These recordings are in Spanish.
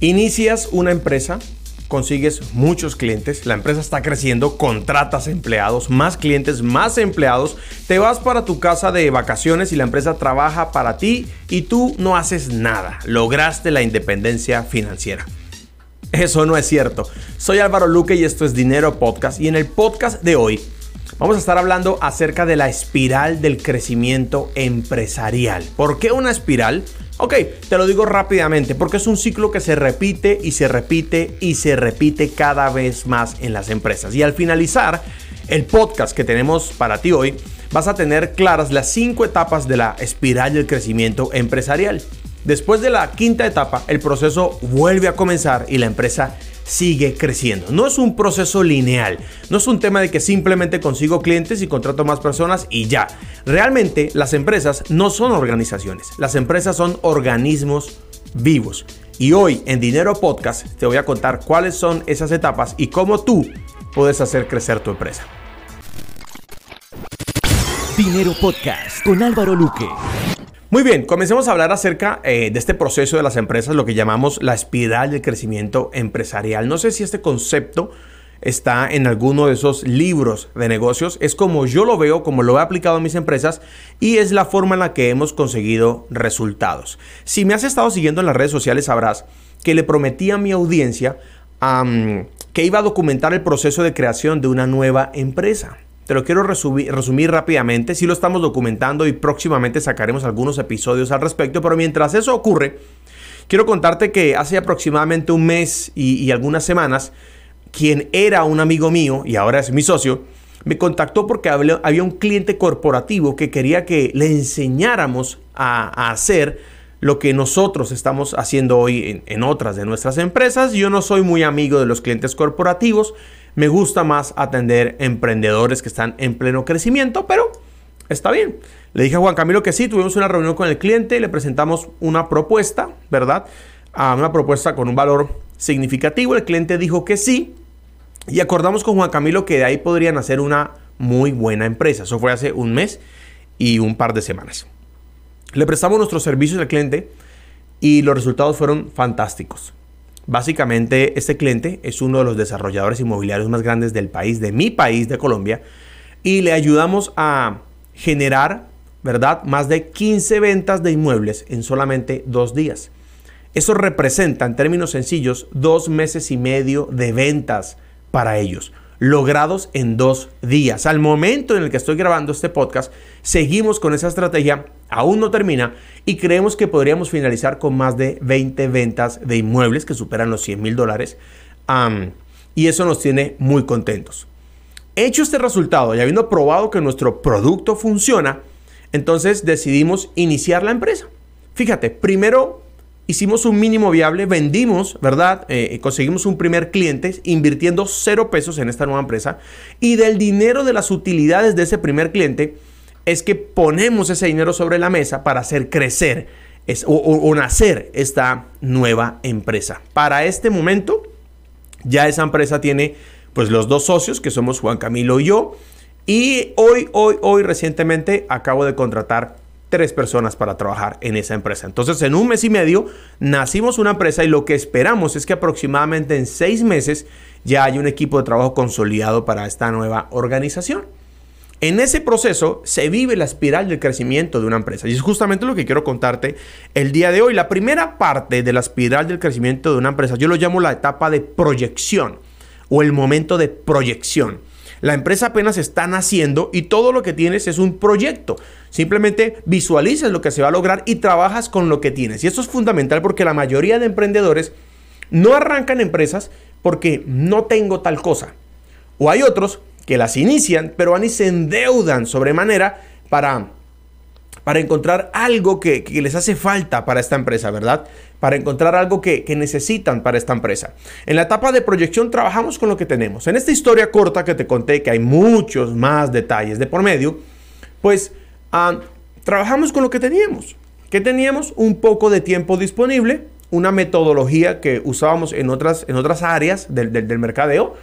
Inicias una empresa, consigues muchos clientes, la empresa está creciendo, contratas empleados, más clientes, más empleados, te vas para tu casa de vacaciones y la empresa trabaja para ti y tú no haces nada, lograste la independencia financiera. Eso no es cierto. Soy Álvaro Luque y esto es Dinero Podcast y en el podcast de hoy vamos a estar hablando acerca de la espiral del crecimiento empresarial. ¿Por qué una espiral? Ok, te lo digo rápidamente, porque es un ciclo que se repite y se repite y se repite cada vez más en las empresas. Y al finalizar el podcast que tenemos para ti hoy, vas a tener claras las cinco etapas de la espiral del crecimiento empresarial. Después de la quinta etapa, el proceso vuelve a comenzar y la empresa sigue creciendo. No es un proceso lineal, no es un tema de que simplemente consigo clientes y contrato más personas y ya. Realmente las empresas no son organizaciones, las empresas son organismos vivos. Y hoy en Dinero Podcast te voy a contar cuáles son esas etapas y cómo tú puedes hacer crecer tu empresa. Dinero Podcast con Álvaro Luque. Muy bien, comencemos a hablar acerca eh, de este proceso de las empresas, lo que llamamos la espiral del crecimiento empresarial. No sé si este concepto está en alguno de esos libros de negocios. Es como yo lo veo, como lo he aplicado en mis empresas y es la forma en la que hemos conseguido resultados. Si me has estado siguiendo en las redes sociales sabrás que le prometí a mi audiencia que iba a documentar el proceso de creación de una nueva empresa. Te lo quiero resumir, rápidamente. Sí lo estamos documentando y próximamente sacaremos algunos episodios al respecto. Pero mientras eso ocurre, quiero contarte que hace aproximadamente un mes y, algunas semanas, quien era un amigo mío y ahora es mi socio, me contactó porque había un cliente corporativo que quería que le enseñáramos a, hacer lo que nosotros estamos haciendo hoy en, en, otras de nuestras empresas. Yo no soy muy amigo de los clientes corporativos, me gusta más atender emprendedores que están en pleno crecimiento, pero está bien. Le dije a Juan Camilo que sí, tuvimos una reunión con el cliente, le presentamos una propuesta, ¿verdad? A una propuesta con un valor significativo. El cliente dijo que sí y acordamos con Juan Camilo que de ahí podrían hacer una muy buena empresa. Eso fue hace un mes y un par de semanas. Le prestamos nuestros servicios al cliente y los resultados fueron fantásticos. Básicamente, este cliente es uno de los desarrolladores inmobiliarios más grandes del país, de mi país, de Colombia, y le ayudamos a generar, ¿verdad?, más de 15 ventas de inmuebles en solamente dos días. Eso representa, en términos sencillos, dos meses y medio de ventas para ellos logrados en dos días. Al momento en el que estoy grabando este podcast, seguimos con esa estrategia, aún no termina y creemos que podríamos finalizar con más de 20 ventas de inmuebles que superan los 100 mil dólares y eso nos tiene muy contentos. Hecho este resultado y habiendo probado que nuestro producto funciona, entonces decidimos iniciar la empresa. Fíjate, primero hicimos un mínimo viable, vendimos, ¿verdad? Eh, conseguimos un primer cliente invirtiendo cero pesos en esta nueva empresa y del dinero de las utilidades de ese primer cliente es que ponemos ese dinero sobre la mesa para hacer crecer o, nacer esta nueva empresa. Para este momento ya esa empresa tiene pues los dos socios que somos Juan Camilo y yo y hoy, hoy, hoy recientemente acabo de contratar tres personas para trabajar en esa empresa. Entonces, en un mes y medio nacimos una empresa y lo que esperamos es que aproximadamente en seis meses ya haya un equipo de trabajo consolidado para esta nueva organización. En ese proceso se vive la espiral del crecimiento de una empresa y es justamente lo que quiero contarte el día de hoy. La primera parte de la espiral del crecimiento de una empresa, yo lo llamo la etapa de proyección o el momento de proyección. La empresa apenas está naciendo y todo lo que tienes es un proyecto. Simplemente visualizas lo que se va a lograr y trabajas con lo que tienes. Y eso es fundamental porque la mayoría de emprendedores no arrancan empresas porque no tengo tal cosa. O hay otros que las inician, pero van y se endeudan sobremanera para para encontrar algo que, les hace falta para esta empresa, ¿verdad? Para encontrar algo que, necesitan para esta empresa. En la etapa de proyección trabajamos con lo que tenemos. En esta historia corta que te conté, que hay muchos más detalles de por medio, pues ah, trabajamos con lo que teníamos. ¿Qué teníamos? Un poco de tiempo disponible, una metodología que usábamos en otras, en otras áreas del, mercadeo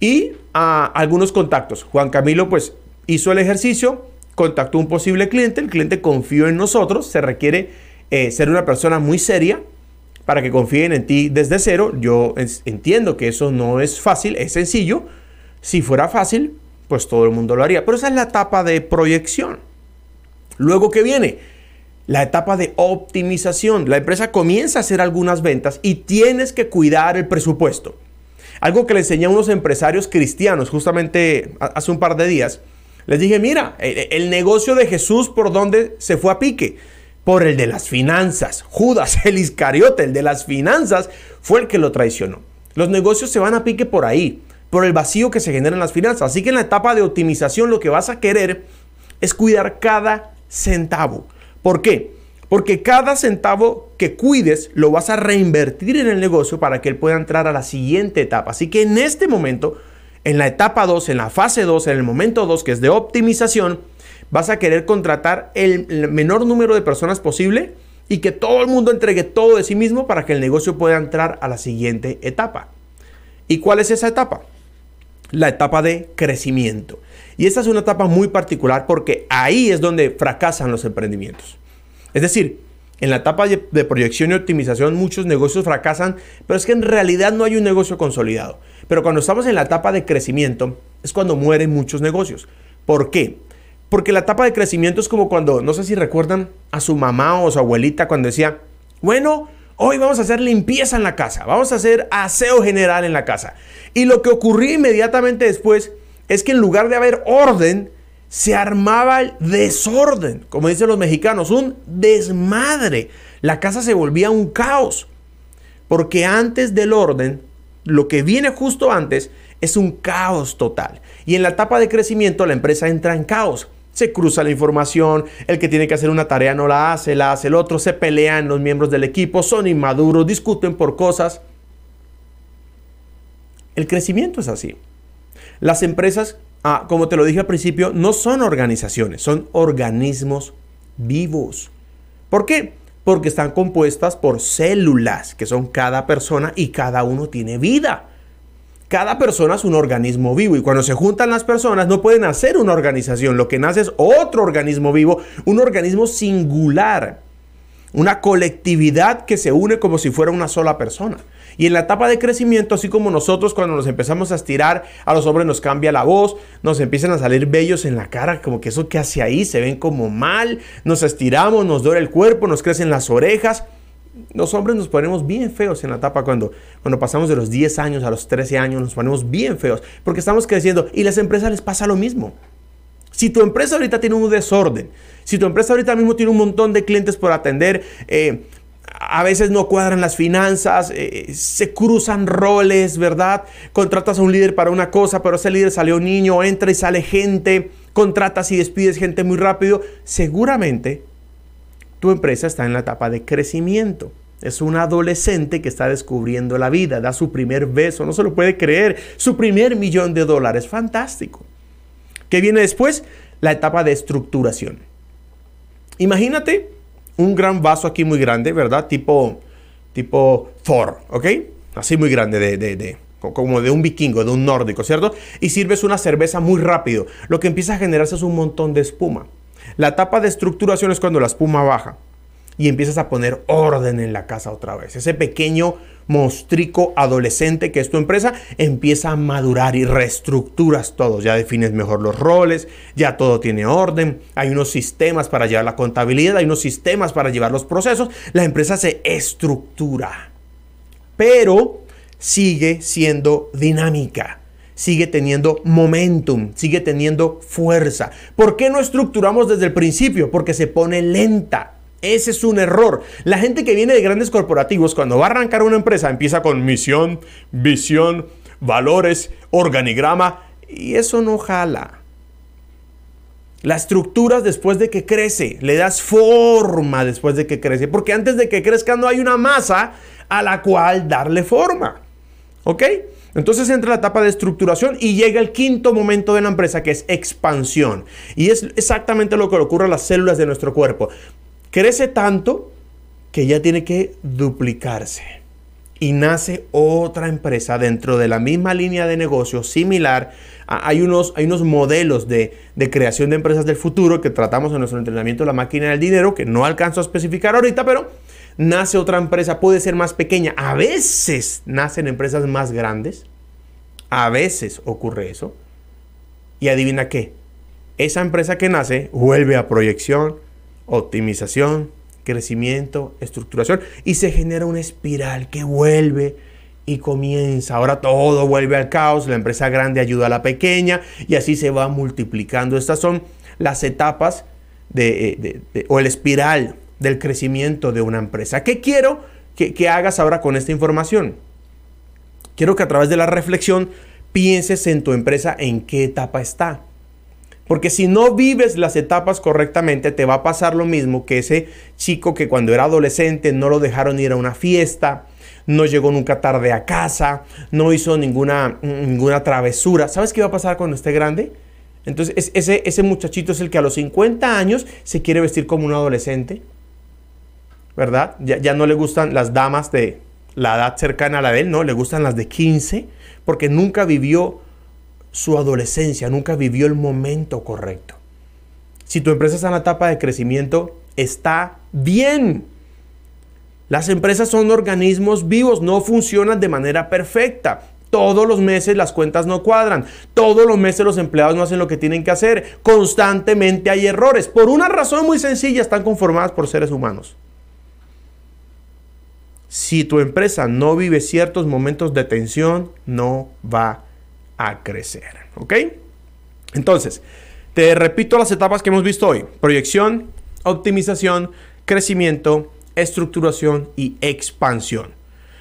y ah, algunos contactos. Juan Camilo pues hizo el ejercicio, contactó un posible cliente, el cliente confió en nosotros, se requiere eh, ser una persona muy seria, para que confíen en ti desde cero. Yo entiendo que eso no es fácil, es sencillo. Si fuera fácil, pues todo el mundo lo haría. Pero esa es la etapa de proyección. Luego, ¿qué viene? La etapa de optimización. La empresa comienza a hacer algunas ventas y tienes que cuidar el presupuesto. Algo que le enseñé a unos empresarios cristianos justamente hace un par de días. Les dije, mira, el negocio de Jesús por dónde se fue a pique por el de las finanzas. Judas, el Iscariote, el de las finanzas, fue el que lo traicionó. Los negocios se van a pique por ahí, por el vacío que se genera en las finanzas. Así que en la etapa de optimización lo que vas a querer es cuidar cada centavo. ¿Por qué? Porque cada centavo que cuides lo vas a reinvertir en el negocio para que él pueda entrar a la siguiente etapa. Así que en este momento, en la etapa 2, en la fase 2, en el momento 2, que es de optimización, vas a querer contratar el menor número de personas posible y que todo el mundo entregue todo de sí mismo para que el negocio pueda entrar a la siguiente etapa. ¿Y cuál es esa etapa? La etapa de crecimiento. Y esta es una etapa muy particular porque ahí es donde fracasan los emprendimientos. Es decir, en la etapa de proyección y optimización muchos negocios fracasan, pero es que en realidad no hay un negocio consolidado. Pero cuando estamos en la etapa de crecimiento es cuando mueren muchos negocios. ¿Por qué? Porque la etapa de crecimiento es como cuando, no sé si recuerdan a su mamá o su abuelita cuando decía, bueno, hoy vamos a hacer limpieza en la casa, vamos a hacer aseo general en la casa. Y lo que ocurría inmediatamente después es que en lugar de haber orden, se armaba el desorden, como dicen los mexicanos, un desmadre. La casa se volvía un caos. Porque antes del orden, lo que viene justo antes es un caos total. Y en la etapa de crecimiento la empresa entra en caos se cruza la información, el que tiene que hacer una tarea no la hace, la hace el otro, se pelean los miembros del equipo, son inmaduros, discuten por cosas. El crecimiento es así. Las empresas, ah, como te lo dije al principio, no son organizaciones, son organismos vivos. ¿Por qué? Porque están compuestas por células, que son cada persona y cada uno tiene vida cada persona es un organismo vivo y cuando se juntan las personas no pueden hacer una organización, lo que nace es otro organismo vivo, un organismo singular, una colectividad que se une como si fuera una sola persona. Y en la etapa de crecimiento, así como nosotros cuando nos empezamos a estirar, a los hombres nos cambia la voz, nos empiezan a salir vellos en la cara, como que eso que hace ahí se ven como mal, nos estiramos, nos duele el cuerpo, nos crecen las orejas los hombres nos ponemos bien feos en la etapa cuando, cuando pasamos de los 10 años a los 13 años, nos ponemos bien feos porque estamos creciendo y las empresas les pasa lo mismo. Si tu empresa ahorita tiene un desorden, si tu empresa ahorita mismo tiene un montón de clientes por atender, eh, a veces no cuadran las finanzas, eh, se cruzan roles, ¿verdad? Contratas a un líder para una cosa, pero ese líder salió niño, entra y sale gente, contratas y despides gente muy rápido, seguramente tu empresa está en la etapa de crecimiento. Es un adolescente que está descubriendo la vida, da su primer beso, no se lo puede creer, su primer millón de dólares, fantástico. ¿Qué viene después? La etapa de estructuración. Imagínate un gran vaso aquí muy grande, ¿verdad? Tipo, tipo Thor, ¿ok? Así muy grande, de, de, de, como de un vikingo, de un nórdico, ¿cierto? Y sirves una cerveza muy rápido. Lo que empieza a generarse es un montón de espuma. La etapa de estructuración es cuando la espuma baja y empiezas a poner orden en la casa otra vez. Ese pequeño monstrico adolescente que es tu empresa empieza a madurar y reestructuras todo. Ya defines mejor los roles, ya todo tiene orden, hay unos sistemas para llevar la contabilidad, hay unos sistemas para llevar los procesos. La empresa se estructura, pero sigue siendo dinámica sigue teniendo momentum, sigue teniendo fuerza. ¿Por qué no estructuramos desde el principio? Porque se pone lenta. Ese es un error. La gente que viene de grandes corporativos, cuando va a arrancar una empresa, empieza con misión, visión, valores, organigrama, y eso no jala. La estructuras después de que crece, le das forma después de que crece, porque antes de que crezca no hay una masa a la cual darle forma. ¿Ok? Entonces entra la etapa de estructuración y llega el quinto momento de la empresa que es expansión. Y es exactamente lo que ocurre a las células de nuestro cuerpo. Crece tanto que ya tiene que duplicarse. Y nace otra empresa dentro de la misma línea de negocio similar. Hay unos, hay unos modelos de, de creación de empresas del futuro que tratamos en nuestro entrenamiento La máquina del dinero, que no alcanzo a especificar ahorita, pero nace otra empresa, puede ser más pequeña. A veces nacen empresas más grandes. A veces ocurre eso. Y adivina qué. Esa empresa que nace vuelve a proyección, optimización, crecimiento, estructuración y se genera una espiral que vuelve y comienza. Ahora todo vuelve al caos, la empresa grande ayuda a la pequeña y así se va multiplicando. Estas son las etapas de, o el espiral del crecimiento de una empresa. ¿Qué quiero que, que hagas ahora con esta información? Quiero que a través de la reflexión pienses en tu empresa en qué etapa está. Porque si no vives las etapas correctamente, te va a pasar lo mismo que ese chico que cuando era adolescente no lo dejaron ir a una fiesta, no llegó nunca tarde a casa, no hizo ninguna, ninguna travesura. ¿Sabes qué va a pasar cuando esté grande? Entonces, ese, ese muchachito es el que a los 50 años se quiere vestir como un adolescente, ¿verdad? Ya, ya no le gustan las damas de la edad cercana a la de él, no, le gustan las de 15, porque nunca vivió su adolescencia, nunca vivió el momento correcto. Si tu empresa está en la etapa de crecimiento, está bien. Las empresas son organismos vivos, no funcionan de manera perfecta. Todos los meses las cuentas no cuadran. Todos los meses los empleados no hacen lo que tienen que hacer. Constantemente hay errores. Por una razón muy sencilla, están conformadas por seres humanos. Si tu empresa no vive ciertos momentos de tensión, no va a crecer. ¿Ok? Entonces, te repito las etapas que hemos visto hoy. Proyección, optimización, crecimiento, estructuración y expansión.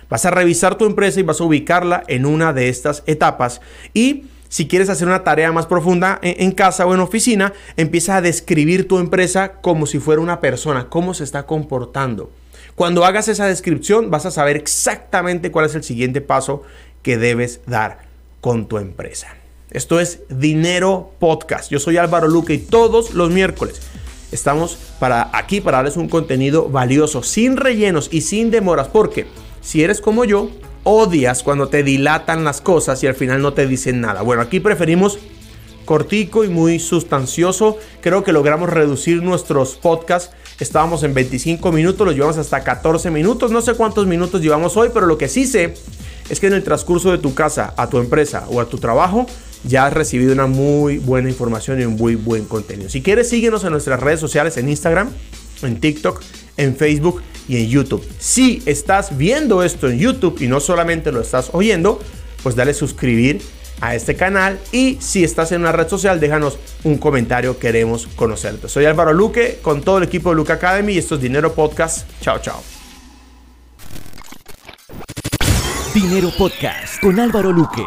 Vas a revisar tu empresa y vas a ubicarla en una de estas etapas y si quieres hacer una tarea más profunda en, casa o en oficina, empieza a describir tu empresa como si fuera una persona, cómo se está comportando. Cuando hagas esa descripción vas a saber exactamente cuál es el siguiente paso que debes dar con tu empresa. Esto es Dinero Podcast. Yo soy Álvaro Luque y todos los miércoles estamos para aquí para darles un contenido valioso, sin rellenos y sin demoras, porque si eres como yo, odias cuando te dilatan las cosas y al final no te dicen nada. Bueno, aquí preferimos cortico y muy sustancioso. Creo que logramos reducir nuestros podcasts. Estábamos en 25 minutos, los llevamos hasta 14 minutos. No sé cuántos minutos llevamos hoy, pero lo que sí sé es que en el transcurso de tu casa a tu empresa o a tu trabajo ya has recibido una muy buena información y un muy buen contenido. Si quieres, síguenos en nuestras redes sociales, en Instagram, en TikTok, en Facebook y en YouTube. Si estás viendo esto en YouTube y no solamente lo estás oyendo, pues dale suscribir a este canal y si estás en una red social, déjanos un comentario, queremos conocerte. Soy Álvaro Luque con todo el equipo de Luke Academy y esto es Dinero Podcast. Chao, chao. Dinero Podcast con Álvaro Luque.